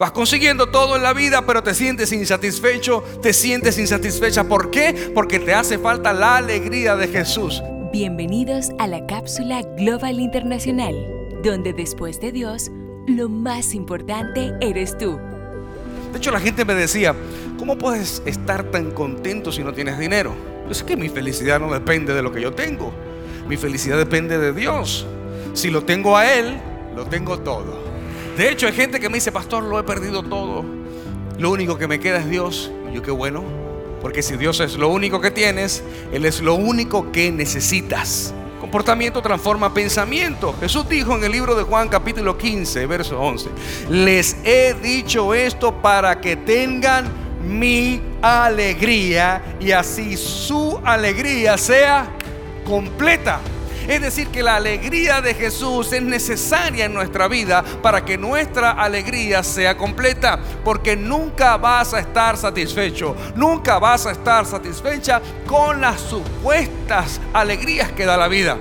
Vas consiguiendo todo en la vida, pero te sientes insatisfecho, te sientes insatisfecha. ¿Por qué? Porque te hace falta la alegría de Jesús. Bienvenidos a la cápsula Global Internacional, donde después de Dios, lo más importante eres tú. De hecho, la gente me decía, ¿cómo puedes estar tan contento si no tienes dinero? Yo sé que mi felicidad no depende de lo que yo tengo. Mi felicidad depende de Dios. Si lo tengo a Él, lo tengo todo. De hecho, hay gente que me dice, pastor, lo he perdido todo. Lo único que me queda es Dios. Y yo qué bueno, porque si Dios es lo único que tienes, Él es lo único que necesitas. Comportamiento transforma pensamiento. Jesús dijo en el libro de Juan capítulo 15, verso 11, les he dicho esto para que tengan mi alegría y así su alegría sea completa. Es decir, que la alegría de Jesús es necesaria en nuestra vida para que nuestra alegría sea completa. Porque nunca vas a estar satisfecho, nunca vas a estar satisfecha con las supuestas alegrías que da la vida.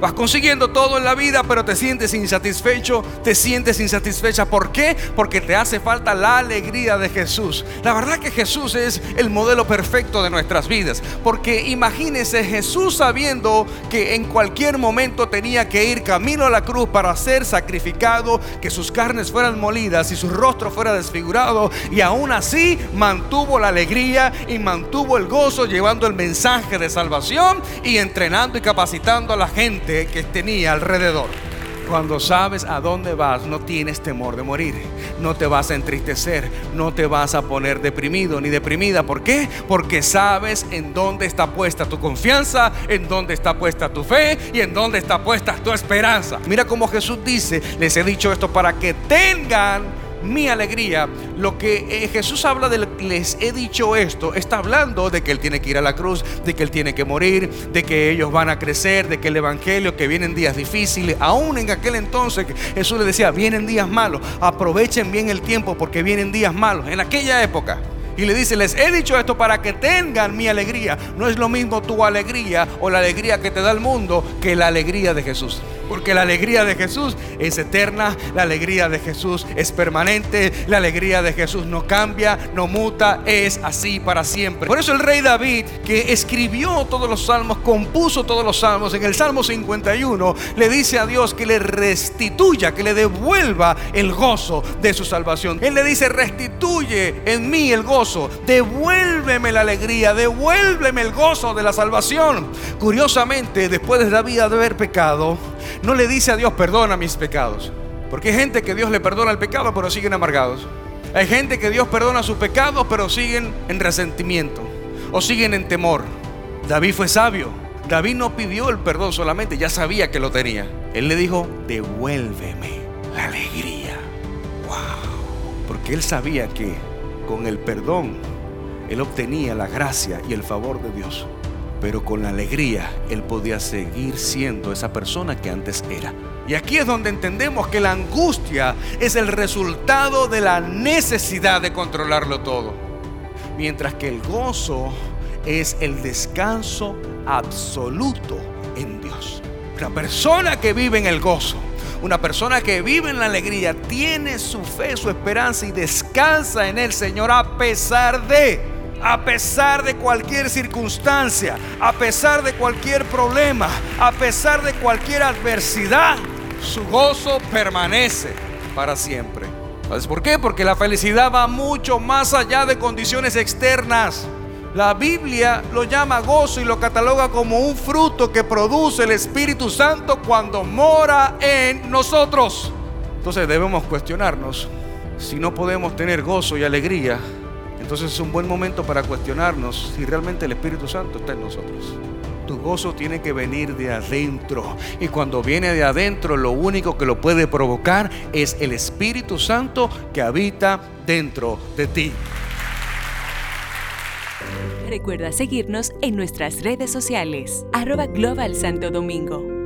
Vas consiguiendo todo en la vida, pero te sientes insatisfecho, te sientes insatisfecha. ¿Por qué? Porque te hace falta la alegría de Jesús. La verdad que Jesús es el modelo perfecto de nuestras vidas. Porque imagínese Jesús sabiendo que en cualquier momento tenía que ir camino a la cruz para ser sacrificado, que sus carnes fueran molidas y su rostro fuera desfigurado. Y aún así mantuvo la alegría y mantuvo el gozo llevando el mensaje de salvación y entrenando y capacitando a la gente que tenía alrededor. Cuando sabes a dónde vas, no tienes temor de morir. No te vas a entristecer, no te vas a poner deprimido ni deprimida. ¿Por qué? Porque sabes en dónde está puesta tu confianza, en dónde está puesta tu fe y en dónde está puesta tu esperanza. Mira cómo Jesús dice, les he dicho esto para que tengan mi alegría. Lo que eh, Jesús habla de les he dicho esto, está hablando de que Él tiene que ir a la cruz, de que Él tiene que morir, de que ellos van a crecer, de que el Evangelio, que vienen días difíciles. Aún en aquel entonces Jesús le decía, vienen días malos, aprovechen bien el tiempo porque vienen días malos. En aquella época. Y le dice, les he dicho esto para que tengan mi alegría. No es lo mismo tu alegría o la alegría que te da el mundo que la alegría de Jesús. Porque la alegría de Jesús es eterna, la alegría de Jesús es permanente, la alegría de Jesús no cambia, no muta, es así para siempre. Por eso el rey David, que escribió todos los salmos, compuso todos los salmos, en el Salmo 51 le dice a Dios que le restituya, que le devuelva el gozo de su salvación. Él le dice, restituye en mí el gozo, devuélveme la alegría, devuélveme el gozo de la salvación. Curiosamente, después de David haber pecado, no le dice a Dios, perdona mis pecados. Porque hay gente que Dios le perdona el pecado, pero siguen amargados. Hay gente que Dios perdona sus pecados, pero siguen en resentimiento o siguen en temor. David fue sabio. David no pidió el perdón solamente, ya sabía que lo tenía. Él le dijo, devuélveme la alegría. Wow. Porque él sabía que con el perdón él obtenía la gracia y el favor de Dios pero con la alegría él podía seguir siendo esa persona que antes era. Y aquí es donde entendemos que la angustia es el resultado de la necesidad de controlarlo todo, mientras que el gozo es el descanso absoluto en Dios. Una persona que vive en el gozo, una persona que vive en la alegría, tiene su fe, su esperanza y descansa en el Señor a pesar de a pesar de cualquier circunstancia, a pesar de cualquier problema, a pesar de cualquier adversidad, su gozo permanece para siempre. ¿Sabes por qué? Porque la felicidad va mucho más allá de condiciones externas. La Biblia lo llama gozo y lo cataloga como un fruto que produce el Espíritu Santo cuando mora en nosotros. Entonces debemos cuestionarnos si no podemos tener gozo y alegría entonces es un buen momento para cuestionarnos si realmente el Espíritu Santo está en nosotros. Tu gozo tiene que venir de adentro. Y cuando viene de adentro, lo único que lo puede provocar es el Espíritu Santo que habita dentro de ti. Recuerda seguirnos en nuestras redes sociales, arroba Global Santo Domingo.